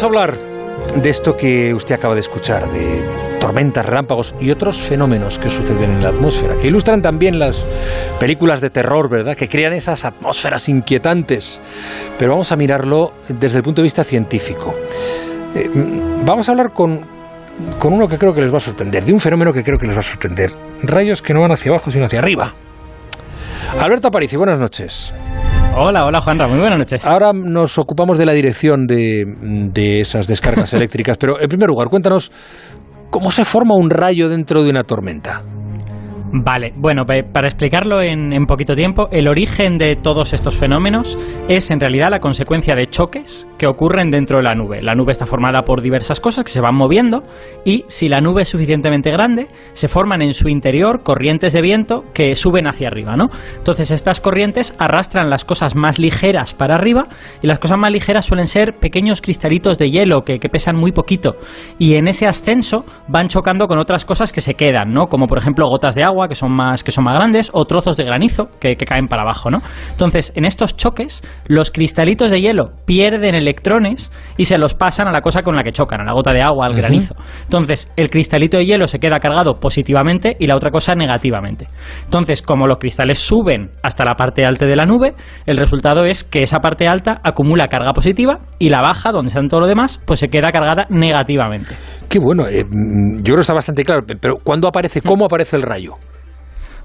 vamos a hablar de esto que usted acaba de escuchar, de tormentas, relámpagos y otros fenómenos que suceden en la atmósfera, que ilustran también las películas de terror, ¿verdad? Que crean esas atmósferas inquietantes. Pero vamos a mirarlo desde el punto de vista científico. Eh, vamos a hablar con, con uno que creo que les va a sorprender, de un fenómeno que creo que les va a sorprender. Rayos que no van hacia abajo, sino hacia arriba. Alberto Aparici, buenas noches. Hola, hola Juanra, muy buenas noches. Ahora nos ocupamos de la dirección de, de esas descargas eléctricas, pero en primer lugar, cuéntanos cómo se forma un rayo dentro de una tormenta. Vale, bueno, para explicarlo en, poquito tiempo, el origen de todos estos fenómenos es en realidad la consecuencia de choques que ocurren dentro de la nube. La nube está formada por diversas cosas que se van moviendo y si la nube es suficientemente grande, se forman en su interior corrientes de viento que suben hacia arriba, ¿no? Entonces estas corrientes arrastran las cosas más ligeras para arriba y las cosas más ligeras suelen ser pequeños cristalitos de hielo que, que pesan muy poquito y en ese ascenso van chocando con otras cosas que se quedan, ¿no? Como por ejemplo gotas de agua que son más, que son más grandes, o trozos de granizo que, caen para abajo, ¿no? Entonces, en estos choques, los cristalitos de hielo pierden electrones y se los pasan a la cosa con la que chocan, a la gota de agua, al granizo. Entonces, el cristalito de hielo se queda cargado positivamente y la otra cosa negativamente. Entonces, como los cristales suben hasta la parte alta de la nube, el resultado es que esa parte alta acumula carga positiva y la baja, donde están todo lo demás, pues se queda cargada negativamente. Qué bueno, eh, yo creo que está bastante claro, pero ¿cuándo aparece, cómo aparece el rayo?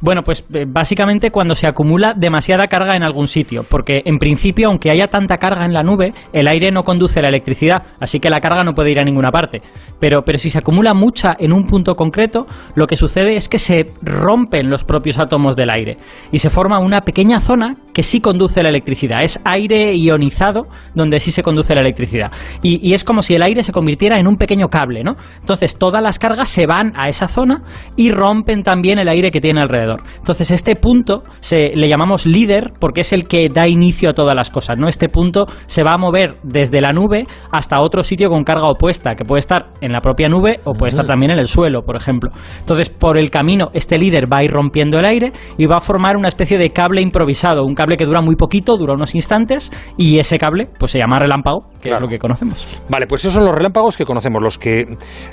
Bueno, pues eh, básicamente cuando se acumula demasiada carga en algún sitio, porque en principio, aunque haya tanta carga en la nube, el aire no conduce la electricidad, así que la carga no puede ir a ninguna parte. Pero, pero si se acumula mucha en un punto concreto, lo que sucede es que se rompen los propios átomos del aire y se forma una pequeña zona que sí conduce la electricidad. Es aire ionizado donde sí se conduce la electricidad. Y, y es como si el aire se convirtiera en un pequeño cable, ¿no? Entonces todas las cargas se van a esa zona y rompen también el aire que tiene alrededor. Entonces, este punto se, le llamamos líder porque es el que da inicio a todas las cosas, ¿no? Este punto se va a mover desde la nube hasta otro sitio con carga opuesta, que puede estar en la propia nube o puede estar también en el suelo, por ejemplo. Entonces, por el camino, este líder va a ir rompiendo el aire y va a formar una especie de cable improvisado, un cable que dura muy poquito, dura unos instantes, y ese cable, pues se llama relámpago, que es lo que conocemos. Vale, pues esos son los relámpagos que conocemos, los que,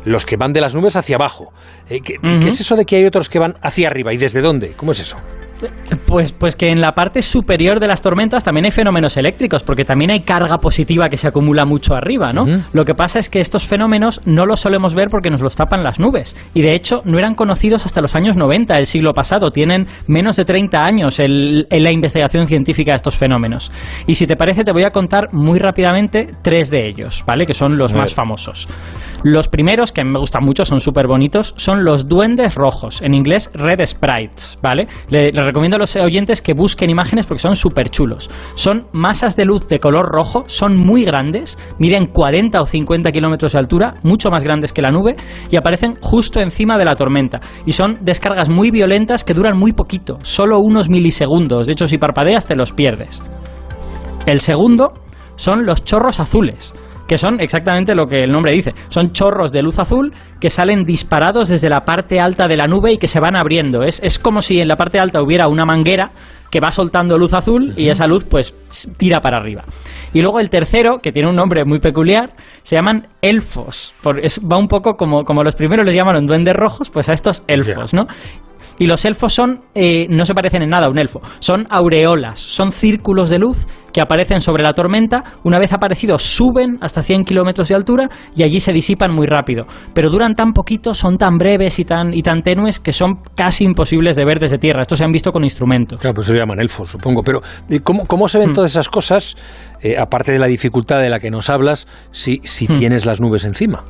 los que van de las nubes hacia abajo. Eh, ¿qué, ¿Qué es eso de que hay otros que van hacia arriba? ¿Y desde dónde? ¿Cómo es eso? Pues, pues que en la parte superior de las tormentas también hay fenómenos eléctricos, porque también hay carga positiva que se acumula mucho arriba, ¿no? Lo que pasa es que estos fenómenos no los solemos ver porque nos los tapan las nubes. Y de hecho no eran conocidos hasta los años 90 del siglo pasado. Tienen menos de 30 años en la investigación científica de estos fenómenos. Y si te parece, te voy a contar muy rápidamente tres de ellos, ¿vale? Que son los más famosos. Los primeros, que a mí me gustan mucho, son súper bonitos, son los duendes rojos, en inglés red sprites, ¿vale? Le, recomiendo a los oyentes que busquen imágenes porque son súper chulos. Son masas de luz de color rojo, son muy grandes, miden 40 o 50 kilómetros de altura, mucho más grandes que la nube, y aparecen justo encima de la tormenta. Y son descargas muy violentas que duran muy poquito, solo unos milisegundos. De hecho, si parpadeas te los pierdes. El segundo son los chorros azules que son exactamente lo que el nombre dice. Son chorros de luz azul que salen disparados desde la parte alta de la nube y que se van abriendo. Es, es como si en la parte alta hubiera una manguera que va soltando luz azul y esa luz pues tira para arriba. Y luego el tercero, que tiene un nombre muy peculiar, se llaman elfos. va un poco como, como los primeros les llamaron duendes rojos, pues a estos elfos, ¿no? Y los elfos son, eh, no se parecen en nada a un elfo, son aureolas, son círculos de luz que aparecen sobre la tormenta, una vez aparecidos suben hasta 100 kilómetros de altura y allí se disipan muy rápido. Pero duran tan poquito, son tan breves y tan, y tan tenues que son casi imposibles de ver desde tierra. Estos se han visto con instrumentos. Claro, pues se llaman elfos, supongo. Pero ¿cómo, cómo se ven hmm. todas esas cosas, eh, aparte de la dificultad de la que nos hablas, si, si hmm. tienes las nubes encima?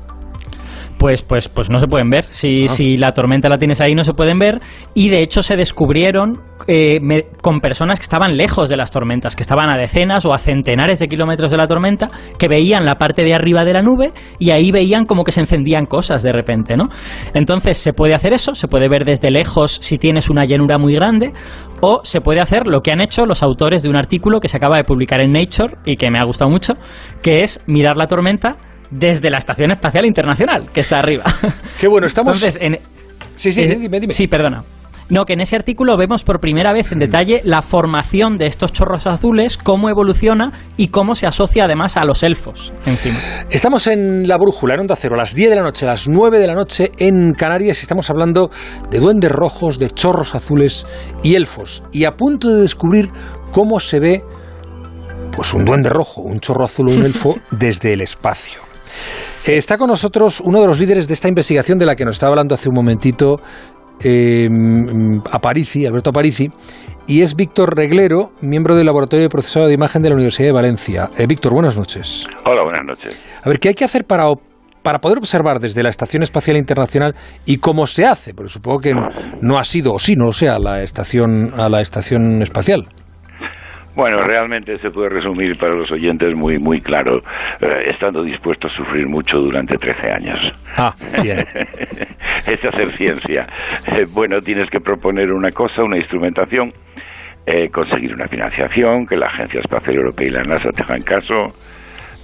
Pues, pues, pues no se pueden ver. Si, ah. si la tormenta la tienes ahí, no se pueden ver. Y de hecho se descubrieron eh, con personas que estaban lejos de las tormentas, que estaban a decenas o a centenares de kilómetros de la tormenta, que veían la parte de arriba de la nube y ahí veían como que se encendían cosas de repente, ¿no? Entonces se puede hacer eso, se puede ver desde lejos si tienes una llanura muy grande, o se puede hacer lo que han hecho los autores de un artículo que se acaba de publicar en Nature y que me ha gustado mucho, que es mirar la tormenta desde la Estación Espacial Internacional, que está arriba. Qué bueno, estamos... Entonces, en... Sí, sí, dime, dime. Sí, perdona. No, que en ese artículo vemos por primera vez en detalle la formación de estos chorros azules, cómo evoluciona y cómo se asocia además a los elfos encima. Estamos en la brújula, en Onda Cero, a las 10 de la noche, a las 9 de la noche en Canarias y estamos hablando de duendes rojos, de chorros azules y elfos. Y a punto de descubrir cómo se ve pues un duende rojo, un chorro azul o un elfo desde el espacio. Está con nosotros uno de los líderes de esta investigación de la que nos estaba hablando hace un momentito, eh, Aparici, Alberto Aparici, y es Víctor Reglero, miembro del Laboratorio de Procesado de Imagen de la Universidad de Valencia. Eh, Víctor, buenas noches. Hola, buenas noches. A ver, ¿qué hay que hacer para, para poder observar desde la Estación Espacial Internacional y cómo se hace? Porque supongo que no ha sido, o sí, no lo sea, la estación, a la Estación Espacial. Bueno, realmente se puede resumir para los oyentes muy muy claro, eh, estando dispuesto a sufrir mucho durante 13 años. Ah, bien. es hacer ciencia. Eh, bueno, tienes que proponer una cosa, una instrumentación, eh, conseguir una financiación, que la Agencia Espacial Europea y la NASA te hagan caso,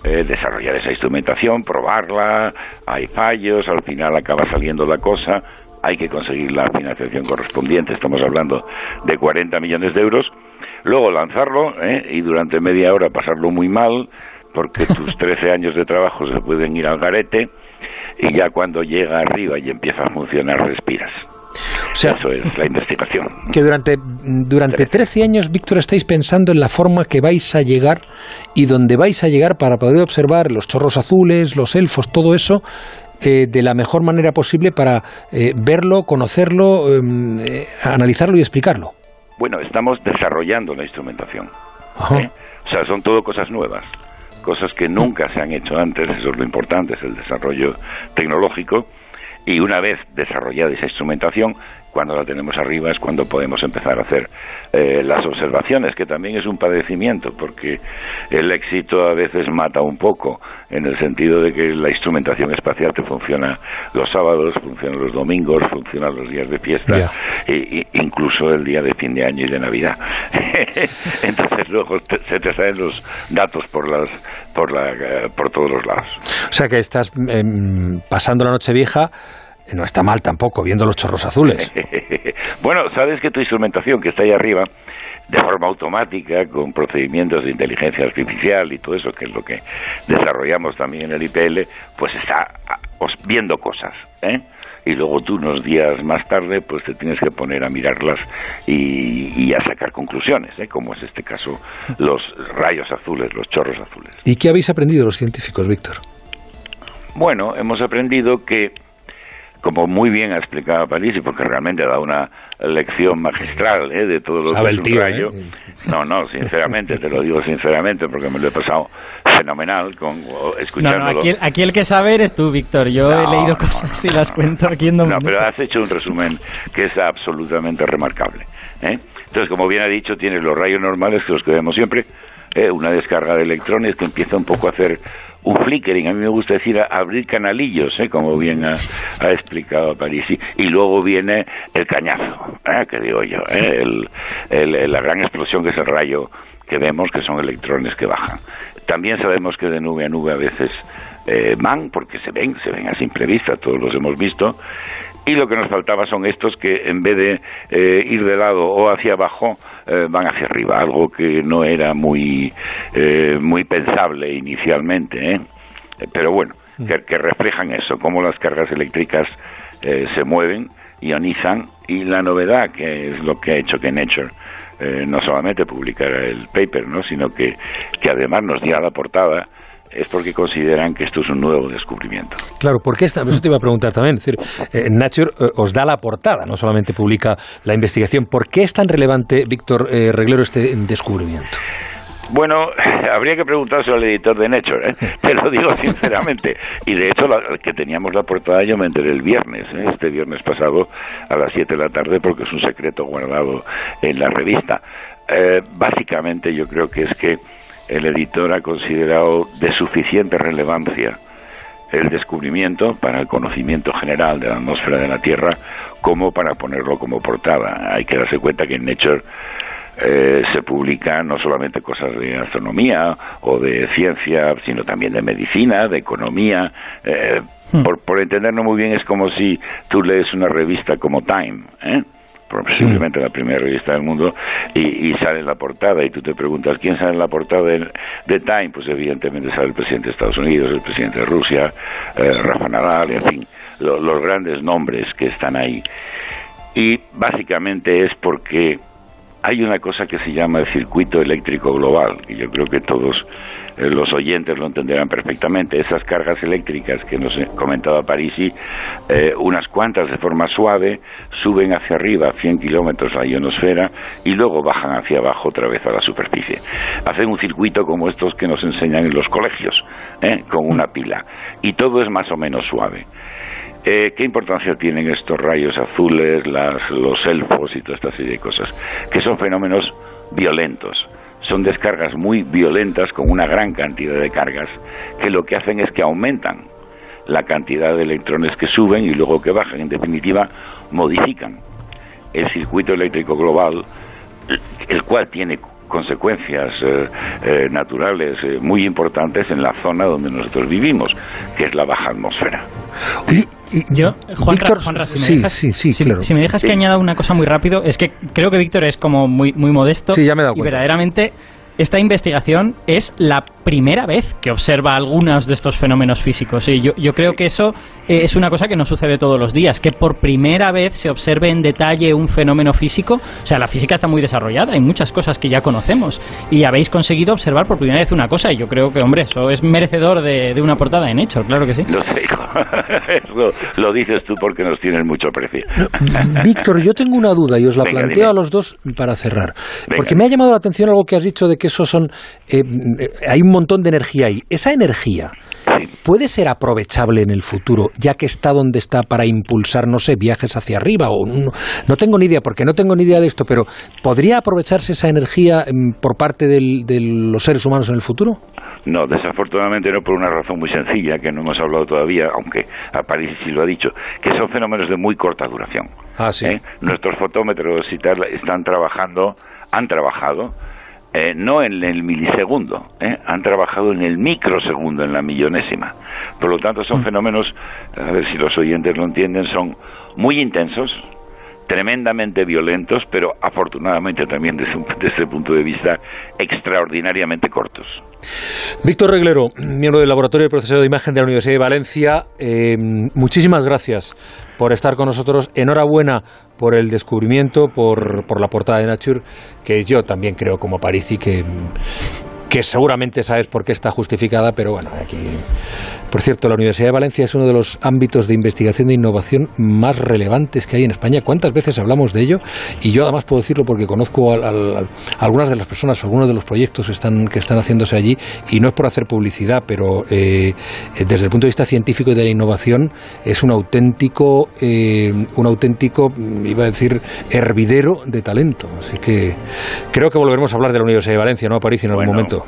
desarrollar esa instrumentación, probarla, hay fallos, al final acaba saliendo la cosa, hay que conseguir la financiación correspondiente, estamos hablando de 40 millones de euros luego lanzarlo ¿eh? y durante media hora pasarlo muy mal porque tus 13 años de trabajo se pueden ir al garete y ya cuando llega arriba y empieza a funcionar respiras. O sea, Eso es la investigación. Que durante, durante 13 años, Víctor, estáis pensando en la forma que vais a llegar y donde vais a llegar para poder observar los chorros azules, los elfos, todo eso, eh, de la mejor manera posible para eh, verlo, conocerlo, em, analizarlo y explicarlo. Bueno, estamos desarrollando la instrumentación. ¿eh? O sea, son todo cosas nuevas, cosas que nunca se han hecho antes, eso es lo importante, es el desarrollo tecnológico. Y una vez desarrollada esa instrumentación, cuando la tenemos arriba es cuando podemos empezar a hacer eh, las observaciones, que también es un padecimiento, porque el éxito a veces mata un poco, en el sentido de que la instrumentación espacial te funciona los sábados, funciona los domingos, funciona los días de fiesta, e, incluso el día de fin de año y de Navidad. Entonces luego se te salen los datos por las por la eh, por todos los lados. O sea que estás em, pasando la noche vieja no está mal tampoco, viendo los chorros azules. bueno, sabes que tu instrumentación que está ahí arriba, de forma automática, con procedimientos de inteligencia artificial y todo eso, que es lo que desarrollamos también en el IPL, pues está ah, viendo cosas, ¿eh? y luego tú unos días más tarde pues te tienes que poner a mirarlas y, a sacar conclusiones, ¿eh? como es este caso los rayos azules, los chorros azules. ¿Y qué habéis aprendido los científicos, Víctor? Bueno, hemos aprendido que como muy bien ha explicado París, y porque realmente ha dado una lección magistral ¿eh? de todos los el tío, ¿eh? No, no, sinceramente, te lo digo sinceramente, porque me lo he pasado fenomenal con escuchándolo. No, no, aquí, el que sabe eres tú, Víctor. Yo he leído cosas y las cuento aquí en No, pero has hecho un resumen que es absolutamente remarcable. ¿eh? Entonces, como bien ha dicho, tienes los rayos normales que los que vemos siempre, ¿eh? una descarga de electrones que empieza un poco a hacer un flickering, a mí me gusta decir abrir canalillos, ¿eh? como bien ha, explicado Parisi, y luego viene el cañazo, ¿eh? que digo yo, ¿eh? el, la gran explosión que es el rayo que vemos, que son electrones que bajan. También sabemos que de nube a nube a veces eh, van, porque se ven, se ven a simple vista, todos los hemos visto, y lo que nos faltaba son estos que en vez de eh, ir de lado o hacia abajo eh, van hacia arriba, algo que no era muy, eh, muy pensable inicialmente, pero bueno, mm. que, reflejan eso, cómo las cargas eléctricas se mueven, ionizan, y la novedad, que es lo que ha hecho que Nature no solamente publicara el paper, ¿no? sino que, que además nos diera la portada, es porque consideran que esto es un nuevo descubrimiento. Claro, porque esta, eso te iba a preguntar también. Es decir, eh, Nature eh, os da la portada, no solamente publica la investigación. ¿Por qué es tan relevante, Víctor eh, Reglero, este descubrimiento? Bueno, habría que preguntárselo al editor de Nature, ¿eh? te lo digo sinceramente. Y de hecho, la, que teníamos la portada yo me enteré el viernes, este viernes pasado a las 7 de la tarde, porque es un secreto guardado en la revista. básicamente yo creo que es que el editor ha considerado de suficiente relevancia el descubrimiento para el conocimiento general de la atmósfera de la Tierra como para ponerlo como portada. Hay que darse cuenta que en Nature eh, se publican no solamente cosas de astronomía o de ciencia, sino también de medicina, de economía. Eh, hmm. por, por entenderlo muy bien, es como si tú lees una revista como Time, ¿eh? Posiblemente la primera revista del mundo, y, sale en la portada, y tú te preguntas, ¿quién sale en la portada de, Time? Pues evidentemente sale el presidente de Estados Unidos, el presidente de Rusia, eh, Rafa Nadal, en fin, los grandes nombres que están ahí. Y básicamente es porque hay una cosa que se llama el circuito eléctrico global, y yo creo que todos los oyentes lo entenderán perfectamente. Esas cargas eléctricas que nos comentaba Parisi, eh, unas cuantas de forma suave, suben hacia arriba a 100 kilómetros la ionosfera y luego bajan hacia abajo otra vez a la superficie. Hacen un circuito como estos que nos enseñan en los colegios, ¿eh? con una pila. Y todo es más o menos suave. Eh, ¿Qué importancia tienen estos rayos azules, los elfos y toda esta serie de cosas? Que son fenómenos violentos. Son descargas muy violentas con una gran cantidad de cargas que lo que hacen es que aumentan la cantidad de electrones que suben y luego que bajan. En definitiva, modifican el circuito eléctrico global, el cual tiene consecuencias eh, eh, naturales eh, muy importantes en la zona donde nosotros vivimos, que es la baja atmosfera. Yo, Juan, si, me dejas, si, me dejas que añada una cosa muy rápido, es que creo que Víctor es como muy, muy modesto y verdaderamente esta investigación es la primera vez que observa algunos de estos fenómenos físicos. Y yo, yo creo que eso eh, es una cosa que no sucede todos los días, que por primera vez se observe en detalle un fenómeno físico. O sea, la física está muy desarrollada, hay muchas cosas que ya conocemos y habéis conseguido observar por primera vez una cosa y yo creo que, hombre, eso es merecedor de, una portada en hecho, claro que sí. Lo sé, lo, dices tú porque nos tienes mucho aprecio. Víctor, yo tengo una duda y os la planteo a los dos para cerrar. Porque me ha llamado la atención algo que has dicho de que eso son... Eh, eh, hay un montón de energía ahí. Esa energía puede ser aprovechable en el futuro, ya que está donde está para impulsar, no sé, viajes hacia arriba o no, tengo ni idea, porque no tengo ni idea de esto, pero ¿podría aprovecharse esa energía mm, por parte de los seres humanos en el futuro? No, desafortunadamente no por una razón muy sencilla que no hemos hablado todavía, aunque a París sí lo ha dicho, que son fenómenos de muy corta duración. Ah, sí. ¿Eh? Nuestros fotómetros y tal están trabajando, han trabajado eh, no en el milisegundo, eh, han trabajado en el microsegundo, en la millonésima. Por lo tanto, son mm. fenómenos, a ver si los oyentes lo entienden, son muy intensos, tremendamente violentos, pero afortunadamente también desde, ese punto de vista extraordinariamente cortos. Víctor Reglero, miembro del Laboratorio de Proceso de Imagen de la Universidad de Valencia, eh, muchísimas gracias por estar con nosotros. Enhorabuena por el descubrimiento, por, por la portada de Nature, que yo también creo como Parisi que que seguramente sabes por qué está justificada, pero bueno, aquí. Por cierto, la Universidad de Valencia es uno de los ámbitos de investigación e innovación más relevantes que hay en España. ¿Cuántas veces hablamos de ello? Y yo además puedo decirlo porque conozco a, algunas de las personas, algunos de los proyectos que están, que están haciéndose allí, y no es por hacer publicidad, pero eh, desde el punto de vista científico y de la innovación es un auténtico, eh, un auténtico, iba a decir, hervidero de talento. Así que creo que volveremos a hablar de la Universidad de Valencia, ¿no, París, en algún momento?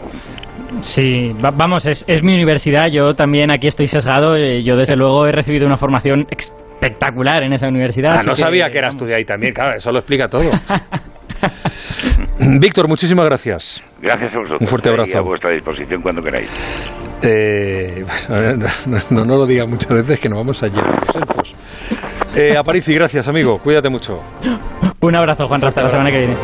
Sí, vamos, es, mi universidad, yo también aquí estoy sesgado, eh, yo desde luego he recibido una formación espectacular en esa universidad. Ah, no sabía que eras tú de ahí también, claro, eso lo explica todo. Víctor, muchísimas gracias. Gracias a vosotros. Un fuerte abrazo. a vuestra disposición cuando queráis. Eh, no, lo diga muchas veces que nos vamos a los elfos. Eh, Aparici, gracias, amigo. Cuídate mucho. Un abrazo, Juan. Hasta la semana que viene.